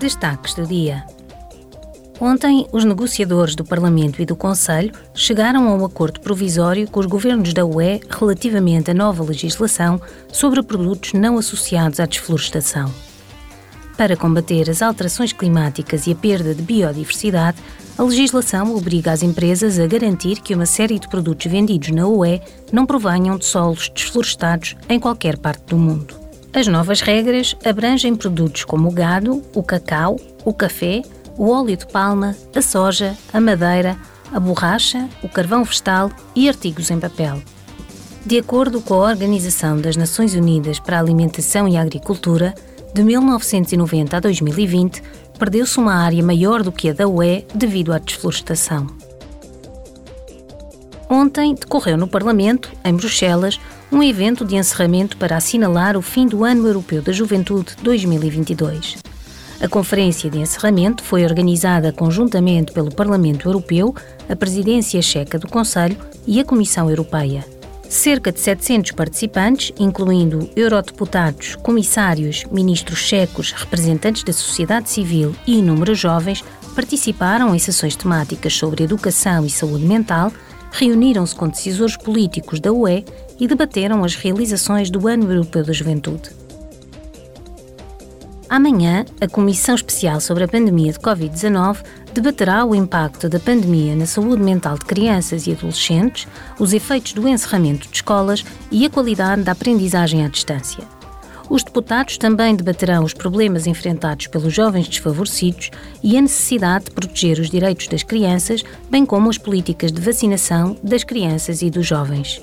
Destaques do dia. Ontem, os negociadores do Parlamento e do Conselho chegaram a um acordo provisório com os governos da UE relativamente à nova legislação sobre produtos não associados à desflorestação. Para combater as alterações climáticas e a perda de biodiversidade, a legislação obriga as empresas a garantir que uma série de produtos vendidos na UE não provenham de solos desflorestados em qualquer parte do mundo. As novas regras abrangem produtos como o gado, o cacau, o café, o óleo de palma, a soja, a madeira, a borracha, o carvão vegetal e artigos em papel. De acordo com a Organização das Nações Unidas para a Alimentação e Agricultura, de 1990 a 2020, perdeu-se uma área maior do que a da UE devido à desflorestação. Ontem decorreu no Parlamento, em Bruxelas, um evento de encerramento para assinalar o fim do Ano Europeu da Juventude 2022. A conferência de encerramento foi organizada conjuntamente pelo Parlamento Europeu, a Presidência Checa do Conselho e a Comissão Europeia. Cerca de 700 participantes, incluindo eurodeputados, comissários, ministros checos, representantes da sociedade civil e inúmeros jovens, participaram em sessões temáticas sobre educação e saúde mental, reuniram-se com decisores políticos da UE e debateram as realizações do Ano Europeu da Juventude. Amanhã, a Comissão Especial sobre a Pandemia de Covid-19 debaterá o impacto da pandemia na saúde mental de crianças e adolescentes, os efeitos do encerramento de escolas e a qualidade da aprendizagem à distância. Os deputados também debaterão os problemas enfrentados pelos jovens desfavorecidos e a necessidade de proteger os direitos das crianças, bem como as políticas de vacinação das crianças e dos jovens.